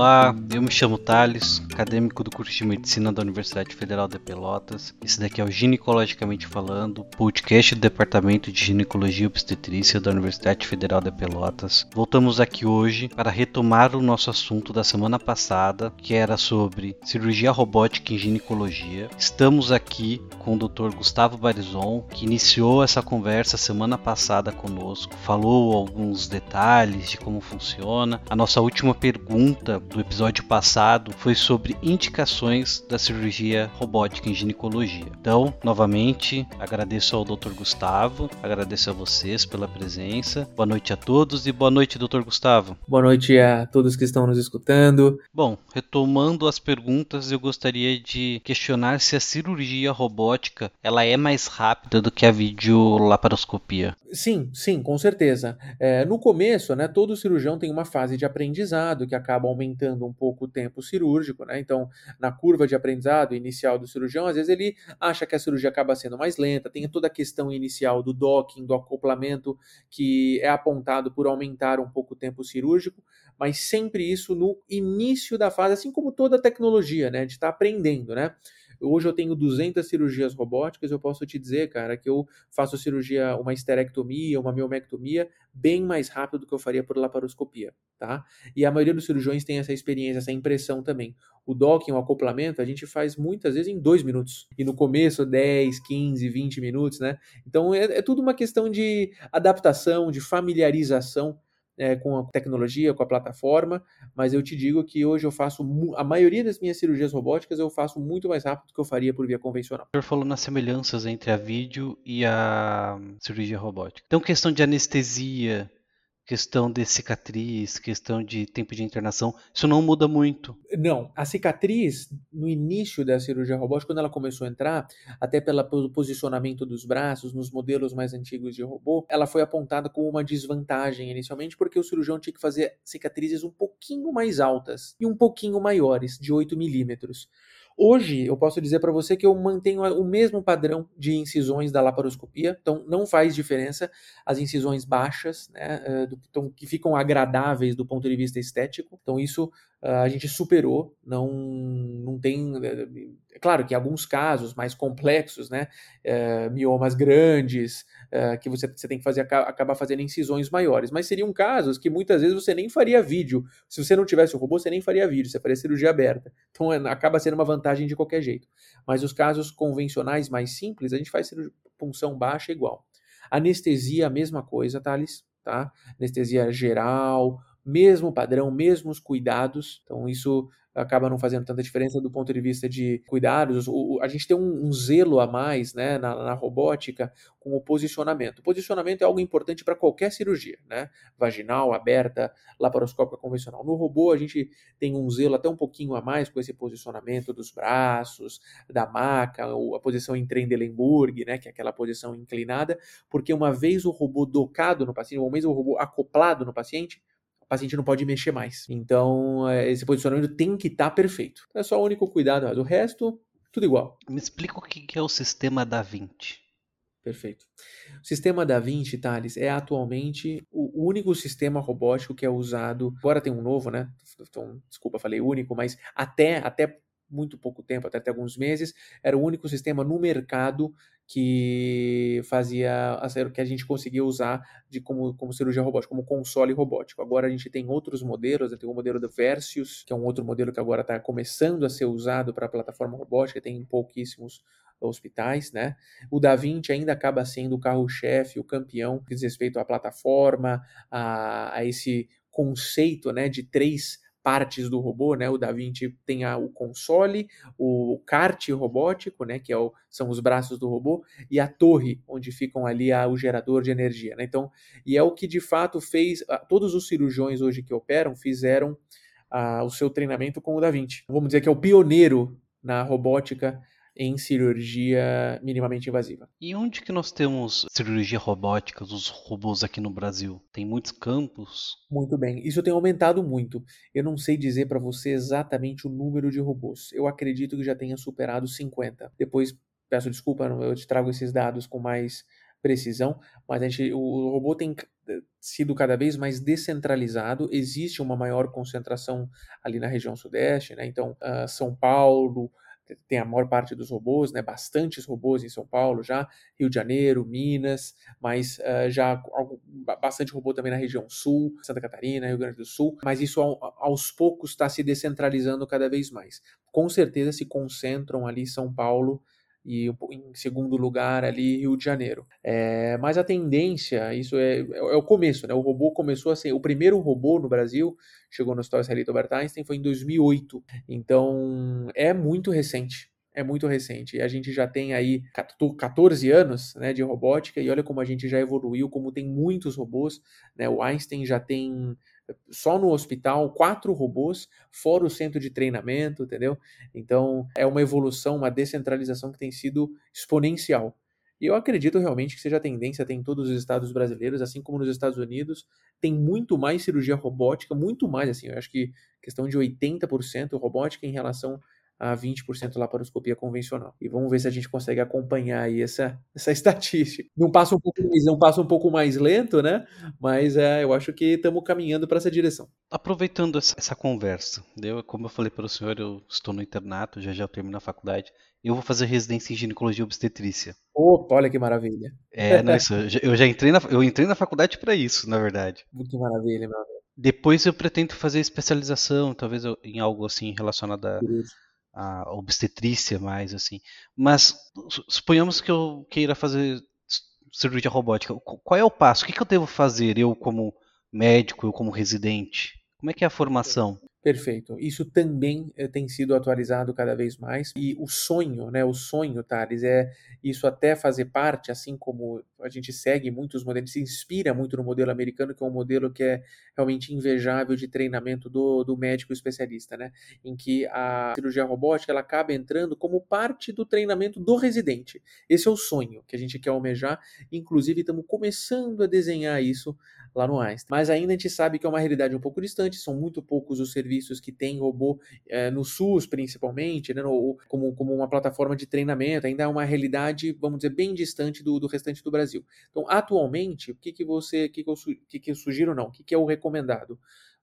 Olá, eu me chamo Thales, acadêmico do curso de Medicina da Universidade Federal de Pelotas. Esse daqui é o Ginecologicamente Falando, podcast do Departamento de Ginecologia e Obstetrícia da Universidade Federal de Pelotas. Voltamos aqui hoje para retomar o nosso assunto da semana passada, que era sobre cirurgia robótica em ginecologia. Estamos aqui com o Dr. Gustavo Barizon, que iniciou essa conversa semana passada conosco, falou alguns detalhes de como funciona. A nossa última pergunta do episódio passado foi sobre indicações da cirurgia robótica em ginecologia. Então, novamente, agradeço ao Dr. Gustavo, agradeço a vocês pela presença. Boa noite a todos e boa noite, Dr. Gustavo. Boa noite a todos que estão nos escutando. Bom, retomando as perguntas, eu gostaria de questionar se a cirurgia robótica ela é mais rápida do que a videolaparoscopia. Sim, sim, com certeza. É, no começo, né, todo cirurgião tem uma fase de aprendizado que acaba aumentando um pouco o tempo cirúrgico, né? Então, na curva de aprendizado inicial do cirurgião, às vezes ele acha que a cirurgia acaba sendo mais lenta, tem toda a questão inicial do docking, do acoplamento, que é apontado por aumentar um pouco o tempo cirúrgico, mas sempre isso no início da fase, assim como toda a tecnologia, né? De estar tá aprendendo, né? Hoje eu tenho 200 cirurgias robóticas, eu posso te dizer, cara, que eu faço cirurgia, uma esterectomia, uma miomectomia, bem mais rápido do que eu faria por laparoscopia, tá? E a maioria dos cirurgiões tem essa experiência, essa impressão também. O docking, o acoplamento, a gente faz muitas vezes em dois minutos. E no começo, 10, 15, 20 minutos, né? Então é, é tudo uma questão de adaptação, de familiarização é, com a tecnologia, com a plataforma, mas eu te digo que hoje eu faço a maioria das minhas cirurgias robóticas eu faço muito mais rápido do que eu faria por via convencional. O senhor falou nas semelhanças entre a vídeo e a cirurgia robótica. Então, questão de anestesia, questão de cicatriz, questão de tempo de internação, isso não muda muito. Não, a cicatriz no início da cirurgia robótica, quando ela começou a entrar, até pelo posicionamento dos braços, nos modelos mais antigos de robô, ela foi apontada como uma desvantagem inicialmente, porque o cirurgião tinha que fazer cicatrizes um pouquinho mais altas e um pouquinho maiores, de 8 milímetros. Hoje, eu posso dizer para você que eu mantenho o mesmo padrão de incisões da laparoscopia, então não faz diferença as incisões baixas, né, eh, do, então, que ficam agradáveis do ponto de vista estético. Então, isso a gente superou, não, não tem. É claro que alguns casos mais complexos, né, uh, miomas grandes, uh, que você, você tem que fazer, acabar fazendo incisões maiores, mas seriam casos que muitas vezes você nem faria vídeo. Se você não tivesse o robô, você nem faria vídeo, você faria cirurgia aberta. Então, é, acaba sendo uma vantagem de qualquer jeito. Mas os casos convencionais mais simples, a gente faz punção baixa igual. Anestesia, a mesma coisa, Thales, tá? Anestesia geral, mesmo padrão, mesmos cuidados. Então, isso acaba não fazendo tanta diferença do ponto de vista de cuidados. O, a gente tem um, um, zelo a mais né, na, na, robótica com o posicionamento. O posicionamento é algo importante para qualquer cirurgia, né? Vaginal, aberta, laparoscópica convencional. No robô, a gente tem um zelo até um pouquinho a mais com esse posicionamento dos braços, da maca, a posição em Trendelenburg, né, que é aquela posição inclinada, porque uma vez o robô docado no paciente, uma vez o robô acoplado no paciente, paciente não pode mexer mais. Então, é, esse posicionamento tem que estar tá perfeito. É só o único cuidado, mas o resto, tudo igual. Me explica o que é o sistema Da Vinci. Perfeito. O sistema Da Vinci, Thales, é atualmente o único sistema robótico que é usado. Agora tem um novo, né? Então, desculpa, falei único, mas até, até muito pouco tempo, até, até alguns meses, era o único sistema no mercado que fazia que a gente conseguia usar de como, como cirurgia robótica, como console robótico. Agora a gente tem outros modelos, tem o modelo do Versus, que é um outro modelo que agora está começando a ser usado para a plataforma robótica, tem pouquíssimos hospitais, né? O Da Vinci ainda acaba sendo o carro-chefe, o campeão, que diz respeito à plataforma, a, a esse conceito, né, de três partes do robô, né? O Da Vinci tem a, o console, o kart robótico, né? Que é o, são os braços do robô, e a torre, onde ficam ali a, o gerador de energia, né? Então, e é o que de fato fez, todos os cirurgiões hoje que operam fizeram o seu treinamento com o Da Vinci. Vamos dizer que é o pioneiro na robótica em cirurgia minimamente invasiva. E onde que nós temos cirurgia robótica dos robôs aqui no Brasil? Tem muitos campos? Muito bem, isso tem aumentado muito. Eu não sei dizer para você exatamente o número de robôs. Eu acredito que já tenha superado 50. Depois peço desculpa, eu te trago esses dados com mais precisão, mas a gente, o robô tem sido cada vez mais descentralizado, existe uma maior concentração ali na região sudeste, né? Então, uh, São Paulo, tem a maior parte dos robôs, né, bastantes robôs em São Paulo já, Rio de Janeiro, Minas, mas uh, já bastante robô também na região sul, Santa Catarina, Rio Grande do Sul, mas isso aos poucos está se descentralizando cada vez mais. Com certeza se concentram ali São Paulo e em segundo lugar ali Rio de Janeiro. É, mas a tendência, isso é, é, é, o começo, né? O robô começou assim, o primeiro robô no Brasil chegou no Hospital Israelita Albert Einstein foi em 2008. Então é muito recente. É muito recente. E a gente já tem aí 14 anos né, de robótica, e olha como a gente já evoluiu, como tem muitos robôs. Né? O Einstein já tem só no hospital, quatro robôs, fora o centro de treinamento, entendeu? Então, é uma evolução, uma descentralização que tem sido exponencial. E eu acredito realmente que seja a tendência, tem em todos os estados brasileiros, assim como nos Estados Unidos, tem muito mais cirurgia robótica, muito mais, assim, eu acho que questão de 80% robótica em relação a 20% laparoscopia convencional. E vamos ver se a gente consegue acompanhar aí essa, essa estatística. Não passa um pouco, não passa um pouco mais lento, né? Mas é, eu acho que estamos caminhando para essa direção. Aproveitando essa conversa, eu, como eu falei para o senhor, eu estou no internato, já já eu termino a faculdade. Eu vou fazer residência em ginecologia e obstetrícia. Opa, olha que maravilha. É, não, isso, eu já entrei na, eu entrei na faculdade para isso, na verdade. Que maravilha, meu amigo. Depois eu pretendo fazer especialização, talvez em algo assim relacionado a, a obstetrícia mais assim. Mas suponhamos que eu queira fazer cirurgia robótica. Qual é o passo? O que, que eu devo fazer eu como médico, eu como residente? Como é que é a formação? Perfeito. Isso também eh, tem sido atualizado cada vez mais. E o sonho, né? O sonho, Thales, é isso até fazer parte, assim como a gente segue muitos modelos, se inspira muito no modelo americano, que é um modelo que é realmente invejável de treinamento do, do médico especialista, né? Em que a cirurgia robótica ela acaba entrando como parte do treinamento do residente. Esse é o sonho que a gente quer almejar. Inclusive, estamos começando a desenhar isso lá no Einstein. Mas ainda a gente sabe que é uma realidade um pouco distante, são muito poucos os serviços que têm robô é, no SUS, principalmente, né, no, como, como uma plataforma de treinamento, ainda é uma realidade, vamos dizer, bem distante do, do restante do Brasil. Então, atualmente, o que, que você, o que, que, eu, que, que eu sugiro não, o que, que é o recomendado?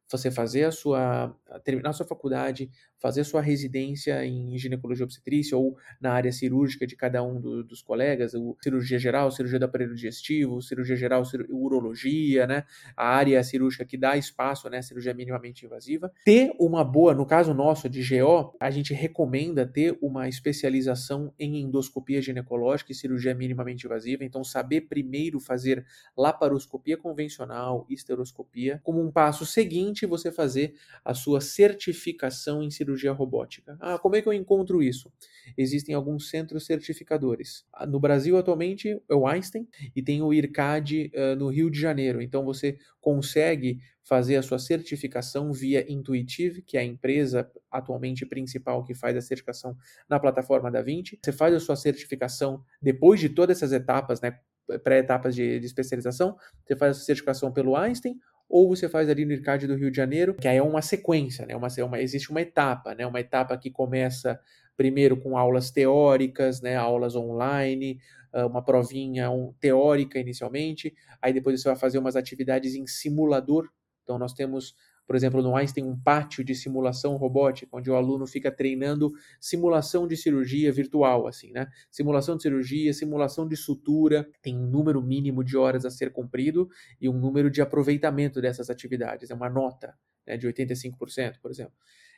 Você fazer a sua, terminar a sua faculdade, fazer sua residência em ginecologia obstetrícia ou na área cirúrgica de cada um do, dos colegas, o cirurgia geral, cirurgia do aparelho digestivo, cirurgia geral, urologia, né? A área cirúrgica que dá espaço, né? Cirurgia minimamente invasiva. Ter uma boa, no caso nosso de GO, a gente recomenda ter uma especialização em endoscopia ginecológica e cirurgia minimamente invasiva. Então, saber primeiro fazer laparoscopia convencional, esteroscopia, como um passo seguinte você fazer a sua certificação em cirurgia cirurgia robótica. Ah, como é que eu encontro isso? Existem alguns centros certificadores. Ah, no Brasil, atualmente, é o Einstein e tem o IRCAD uh, no Rio de Janeiro. Então, você consegue fazer a sua certificação via Intuitive, que é a empresa atualmente principal que faz a certificação na plataforma da 20. Você faz a sua certificação depois de todas essas etapas, né, pré-etapas de, de especialização, você faz a certificação pelo Einstein ou você faz ali no IRCAD do Rio de Janeiro, que aí é uma sequência, né? Uma, uma, existe uma etapa, né? Uma etapa que começa primeiro com aulas teóricas, né? Aulas online, ah, uma provinha teórica inicialmente, aí depois você vai fazer umas atividades em simulador. Então nós temos por exemplo, no Einstein um pátio de simulação robótica, onde o aluno fica treinando simulação de cirurgia virtual, assim, né? Simulação de cirurgia, simulação de sutura, tem um número mínimo de horas a ser cumprido e um número de aproveitamento dessas atividades, é uma nota né, de 85%, por exemplo.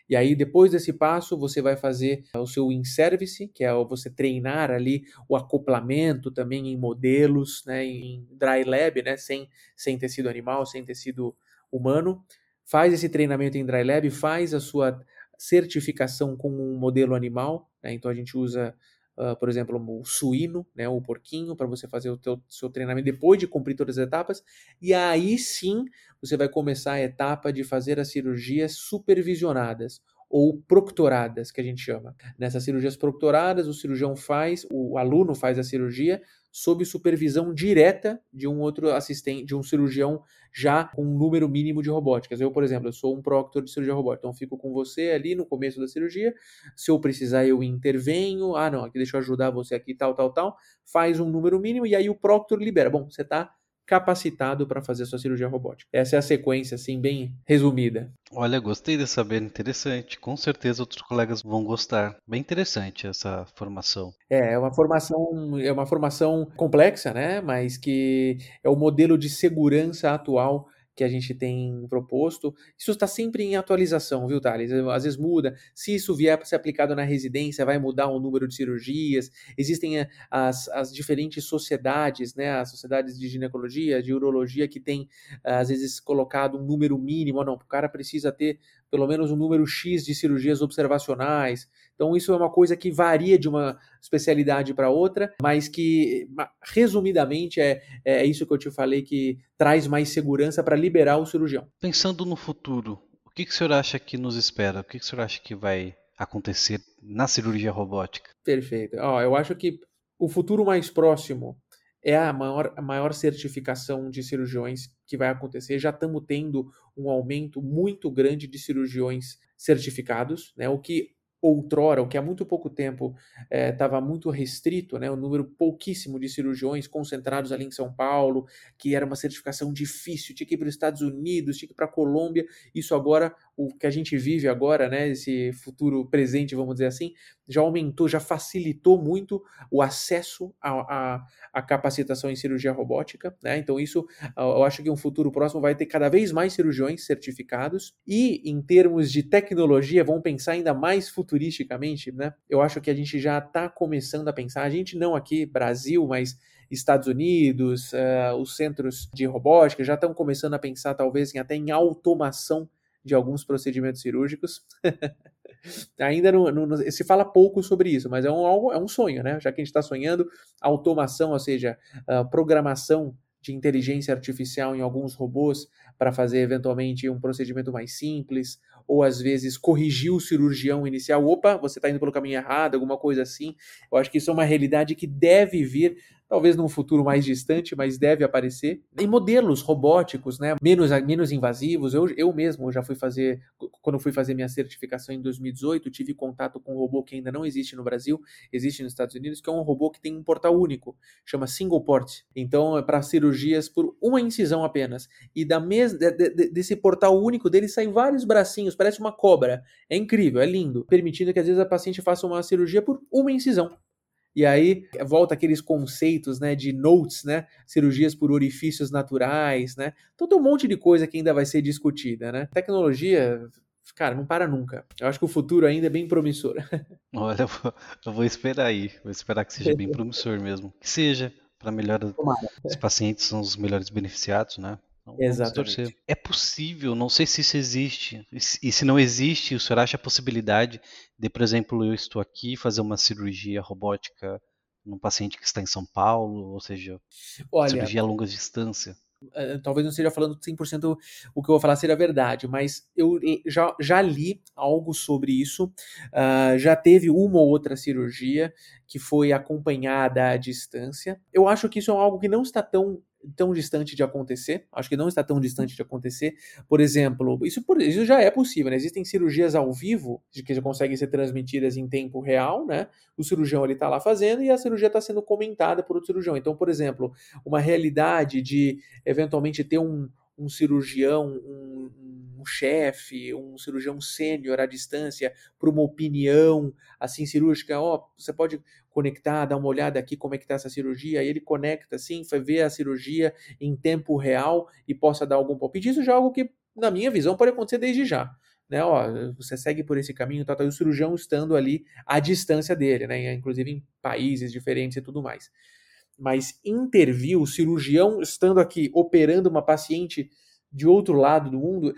E aí, depois desse passo, você vai fazer o seu in-service, que é você treinar ali o acoplamento também em modelos, né, em dry lab, né, sem, sem tecido animal, sem tecido humano faz esse treinamento em Dry Lab, faz a sua certificação com um modelo animal, né? então a gente usa, uh, por exemplo, o suíno, né? o porquinho, para você fazer o teu, seu treinamento depois de cumprir todas as etapas, e aí sim você vai começar a etapa de fazer as cirurgias supervisionadas, ou proctoradas, que a gente chama. Nessas cirurgias proctoradas, o cirurgião faz, o aluno faz a cirurgia sob supervisão direta de um outro assistente, de um cirurgião já com um número mínimo de robóticas. Eu, por exemplo, eu sou um proctor de cirurgia robótica, então fico com você ali no começo da cirurgia. Se eu precisar, eu intervenho. Ah, não, aqui deixa eu ajudar você aqui, tal, tal, tal. Faz um número mínimo e aí o proctor libera. Bom, você está capacitado para fazer sua cirurgia robótica. Essa é a sequência, assim, bem resumida. Olha, gostei de saber, interessante. Com certeza outros colegas vão gostar. Bem interessante essa formação. É, é uma formação, é uma formação complexa, né? Mas que é o modelo de segurança atual que a gente tem proposto. Isso está sempre em atualização, viu, Thales? Às vezes muda. Se isso vier para ser aplicado na residência, vai mudar o número de cirurgias. Existem eh, as, as diferentes sociedades, né? As sociedades de ginecologia, de urologia, que tem, às vezes, colocado um número mínimo. Ou não, o cara precisa ter pelo menos um número X de cirurgias observacionais. Então, isso é uma coisa que varia de uma especialidade para outra, mas que, resumidamente, é, é isso que eu te falei que traz mais segurança para liberar o cirurgião. Pensando no futuro, o que, que o senhor acha que nos espera? O que, que o senhor acha que vai acontecer na cirurgia robótica? Perfeito. Ó, eu acho que o futuro mais próximo é a maior, a maior certificação de cirurgiões que vai acontecer. Já estamos tendo um aumento muito grande de cirurgiões certificados, né? O que outrora, o que há muito pouco tempo estava eh, é, muito restrito, né, um número pouquíssimo de cirurgiões concentrados ali em São Paulo, que era uma certificação difícil, tinha que ir para os Estados Unidos, tinha que ir para a Colômbia, isso agora, o que a gente vive agora, né, esse futuro presente, vamos dizer assim, já aumentou, já facilitou muito o acesso à, capacitação em cirurgia robótica, né, então isso, eu acho que um futuro próximo vai ter cada vez mais cirurgiões certificados, e em termos de tecnologia, vão pensar ainda mais futuristicamente, né? Eu acho que a gente já está começando a pensar, a gente não aqui, Brasil, mas Estados Unidos, uh, os centros de robótica já estão começando a pensar talvez em, até em automação de alguns procedimentos cirúrgicos. Ainda não, não, se fala pouco sobre isso, mas é um, é um sonho, né? Já que a gente está sonhando, automação, ou seja, uh, programação de inteligência artificial em alguns robôs para fazer eventualmente um procedimento mais simples, ou às vezes corrigir o cirurgião inicial. Opa, você está indo pelo caminho errado, alguma coisa assim. Eu acho que isso é uma realidade que deve vir talvez num futuro mais distante, mas deve aparecer. E modelos robóticos, né, menos, menos invasivos. Eu, eu mesmo já fui fazer, quando fui fazer minha certificação em 2018, tive contato com um robô que ainda não existe no Brasil, existe nos Estados Unidos, que é um robô que tem um portal único, chama Single Port. Então é para cirurgias por uma incisão apenas. E da mes de, de, desse portal único dele saem vários bracinhos, parece uma cobra. É incrível, é lindo, permitindo que às vezes a paciente faça uma cirurgia por uma incisão. E aí volta aqueles conceitos, né, de notes, né, cirurgias por orifícios naturais, né, todo um monte de coisa que ainda vai ser discutida, né. Tecnologia, cara, não para nunca. Eu acho que o futuro ainda é bem promissor. Olha, eu vou, eu vou esperar aí, vou esperar que seja bem promissor mesmo, que seja para melhor os pacientes são os melhores beneficiados, né? Então, Exatamente. É possível, não sei se isso existe. E se não existe, o senhor acha a possibilidade de, por exemplo, eu estou aqui fazer uma cirurgia robótica num paciente que está em São Paulo, ou seja, Olha, cirurgia a longa distância? Eh, talvez não esteja falando 100% o que eu vou falar seja verdade, mas eu já, já li algo sobre isso. Uh, já teve uma ou outra cirurgia que foi acompanhada à distância. Eu acho que isso é algo que não está tão tão distante de acontecer. Acho que não está tão distante de acontecer. Por exemplo, isso, isso já é possível. Né? Existem cirurgias ao vivo que já conseguem ser transmitidas em tempo real, né? O cirurgião ele está lá fazendo e a cirurgia está sendo comentada por outro cirurgião. Então, por exemplo, uma realidade de eventualmente ter um, um cirurgião, um, um chefe, um cirurgião sênior à distância para uma opinião assim cirúrgica, ó, oh, você pode conectar, dar uma olhada aqui como é que está essa cirurgia, aí ele conecta assim, ver a cirurgia em tempo real e possa dar algum palpite. Isso já é algo que, na minha visão, pode acontecer desde já. Né, ó, você segue por esse caminho, tá, tá, e o cirurgião estando ali à distância dele, né, inclusive em países diferentes e tudo mais. Mas intervir o cirurgião estando aqui operando uma paciente de outro lado do mundo,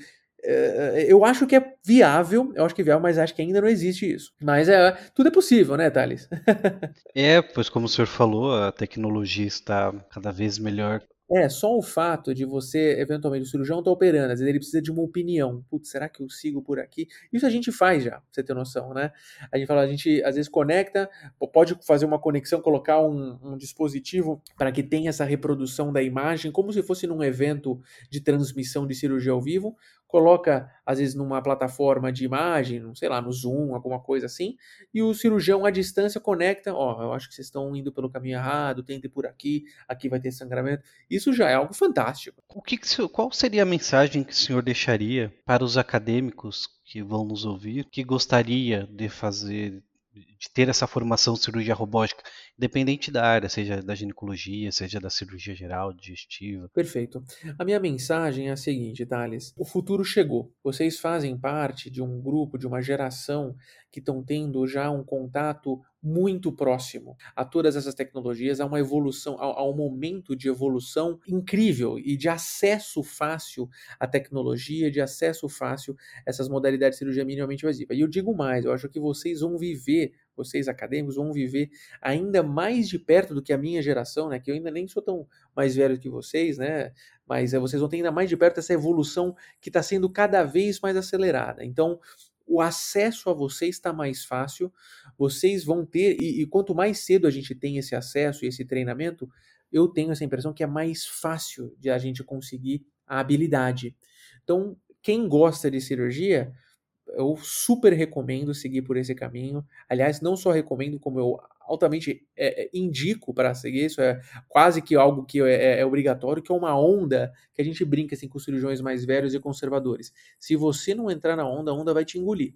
eu acho que é viável, eu acho que é viável, mas acho que ainda não existe isso. Mas é, tudo é possível, né, Thales? é, pois como o senhor falou, a tecnologia está cada vez melhor É, só o fato de você, eventualmente, o cirurgião está operando, às vezes ele precisa de uma opinião. Putz, será que eu sigo por aqui? Isso a gente faz já, pra você ter noção, né? A gente fala, a gente às vezes conecta, pode fazer uma conexão, colocar um, um dispositivo para que tenha essa reprodução da imagem, como se fosse num evento de transmissão de cirurgia ao vivo, coloca, às vezes, numa plataforma de imagem, sei lá, no Zoom, alguma coisa assim, e o cirurgião à distância conecta, ó, oh, eu acho que vocês estão indo pelo caminho errado, tente por aqui, aqui vai ter sangramento. Isso já é algo fantástico. O que, que qual seria a mensagem que o senhor deixaria para os acadêmicos que vão nos ouvir, que gostaria de fazer de ter essa formação de cirurgia robótica, independente da área, seja da ginecologia, seja da cirurgia geral, digestiva. Perfeito. A minha mensagem é a seguinte, Thales: o futuro chegou. Vocês fazem parte de um grupo, de uma geração que estão tendo já um contato muito próximo a todas essas tecnologias, a uma evolução, a, um momento de evolução incrível e de acesso fácil à tecnologia, de acesso fácil a essas modalidades de cirurgia minimamente invasiva. E eu digo mais, eu acho que vocês vão viver, vocês acadêmicos vão viver ainda mais de perto do que a minha geração, né? Que eu ainda nem sou tão mais velho que vocês, né? Mas é, vocês vão ter ainda mais de perto essa evolução que está sendo cada vez mais acelerada. Então, o acesso a vocês está mais fácil, vocês vão ter, e, e, quanto mais cedo a gente tem esse acesso e esse treinamento, eu tenho essa impressão que é mais fácil de a gente conseguir a habilidade. Então, quem gosta de cirurgia, eu super recomendo seguir por esse caminho. Aliás, não só recomendo, como eu altamente é, é, indico para seguir, isso é quase que algo que é, é, é, obrigatório, que é uma onda que a gente brinca assim com cirurgiões mais velhos e conservadores. Se você não entrar na onda, a onda vai te engolir.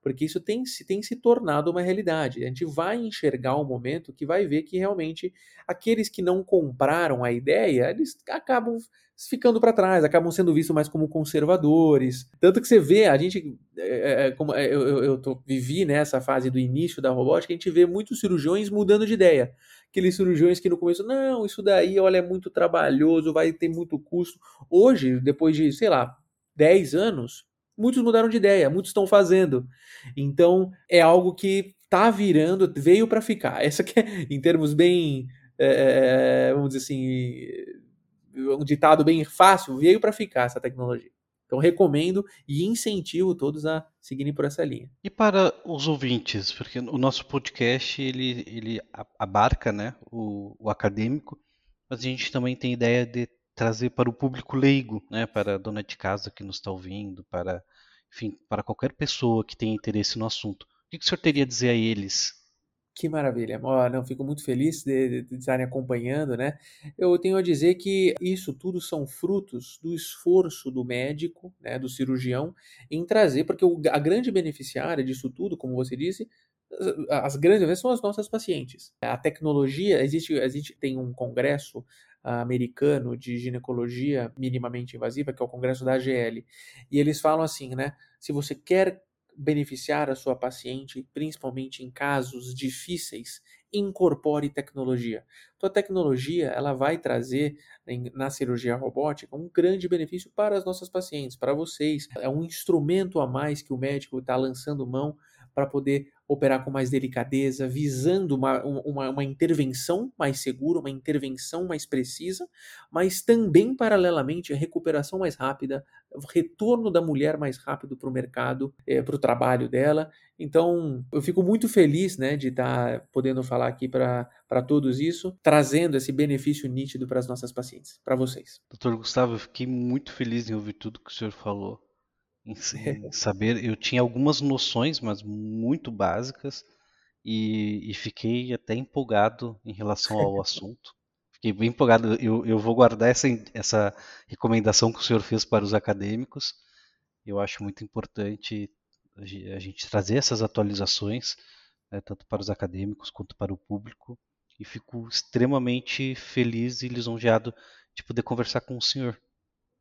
Porque isso tem, tem se tornado uma realidade. A gente vai enxergar um momento que vai ver que realmente aqueles que não compraram a ideia, eles acabam ficando para trás, acabam sendo vistos mais como conservadores. Tanto que você vê, a gente, é, é, como é, eu, eu, eu tô, vivi nessa fase do início da robótica, a gente vê muitos cirurgiões mudando de ideia. Aqueles cirurgiões que no começo, não, isso daí, olha, é muito trabalhoso, vai ter muito custo. Hoje, depois de, sei lá, 10 anos, muitos mudaram de ideia, muitos estão fazendo. Então, é algo que tá virando, veio para ficar. Essa que é, em termos bem, é, vamos dizer assim, um ditado bem fácil, veio para ficar essa tecnologia. Então recomendo e incentivo todos a seguirem por essa linha. E para os ouvintes, porque o nosso podcast ele, ele abarca né, o, o acadêmico, mas a gente também tem ideia de trazer para o público leigo, né, para a dona de casa que nos está ouvindo, para, enfim, para qualquer pessoa que tenha interesse no assunto. O que o senhor teria a dizer a eles que maravilha. Oh, não, fico muito feliz de, de, estarem acompanhando, né? Eu tenho a dizer que isso tudo são frutos do esforço do médico, né, do cirurgião, em trazer, porque o, a grande beneficiária disso tudo, como você disse, as grandes vezes são as nossas pacientes. A tecnologia, existe, existe tem um congresso americano de ginecologia minimamente invasiva, que é o congresso da AGL, e eles falam assim, né? Se você quer beneficiar a sua paciente, principalmente em casos difíceis, incorpore tecnologia. A tecnologia ela vai trazer na cirurgia robótica um grande benefício para as nossas pacientes, para vocês. É um instrumento a mais que o médico está lançando mão para poder operar com mais delicadeza, visando uma, uma, uma, intervenção mais segura, uma intervenção mais precisa, mas também, paralelamente, a recuperação mais rápida, o retorno da mulher mais rápido para o mercado, é, para o trabalho dela. Então, eu fico muito feliz né, de estar tá podendo falar aqui para todos isso, trazendo esse benefício nítido para as nossas pacientes, para vocês. Doutor Gustavo, eu fiquei muito feliz em ouvir tudo que o senhor falou em, em saber. Eu tinha algumas noções, mas muito básicas, e, e, fiquei até empolgado em relação ao assunto. Fiquei bem empolgado. Eu, eu vou guardar essa, essa recomendação que o senhor fez para os acadêmicos. Eu acho muito importante a gente trazer essas atualizações, né, tanto para os acadêmicos quanto para o público. E fico extremamente feliz e lisonjeado de poder conversar com o senhor.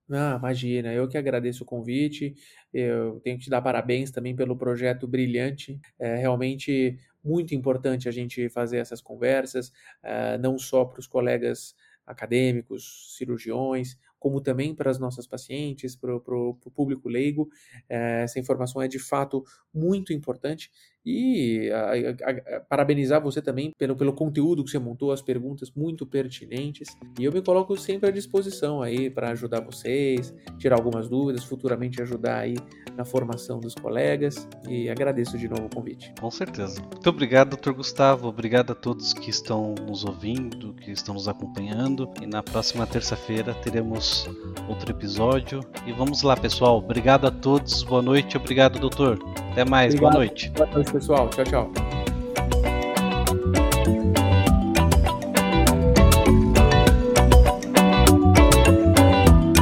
Ah, imagina, eu que agradeço o convite. Eu tenho que te dar parabéns também pelo projeto brilhante. É realmente muito importante a gente fazer essas conversas, uh, não só para os colegas acadêmicos, cirurgiões, como também para as nossas pacientes, para o público leigo. Uh, essa informação é de fato muito importante E a, a, a, parabenizar você também pelo, pelo conteúdo que você montou, as perguntas muito pertinentes. E eu me coloco sempre à disposição aí para ajudar vocês, tirar algumas dúvidas, futuramente ajudar aí na formação dos colegas. E agradeço de novo o convite. Com certeza. Muito obrigado, doutor Gustavo. Obrigado a todos que estão nos ouvindo, que estão nos acompanhando. E na próxima terça-feira teremos outro episódio. E vamos lá, pessoal. Obrigado a todos. Boa noite. Obrigado, doutor. Até mais. Obrigado. Boa noite. Boa noite, pessoal. Tchau, tchau.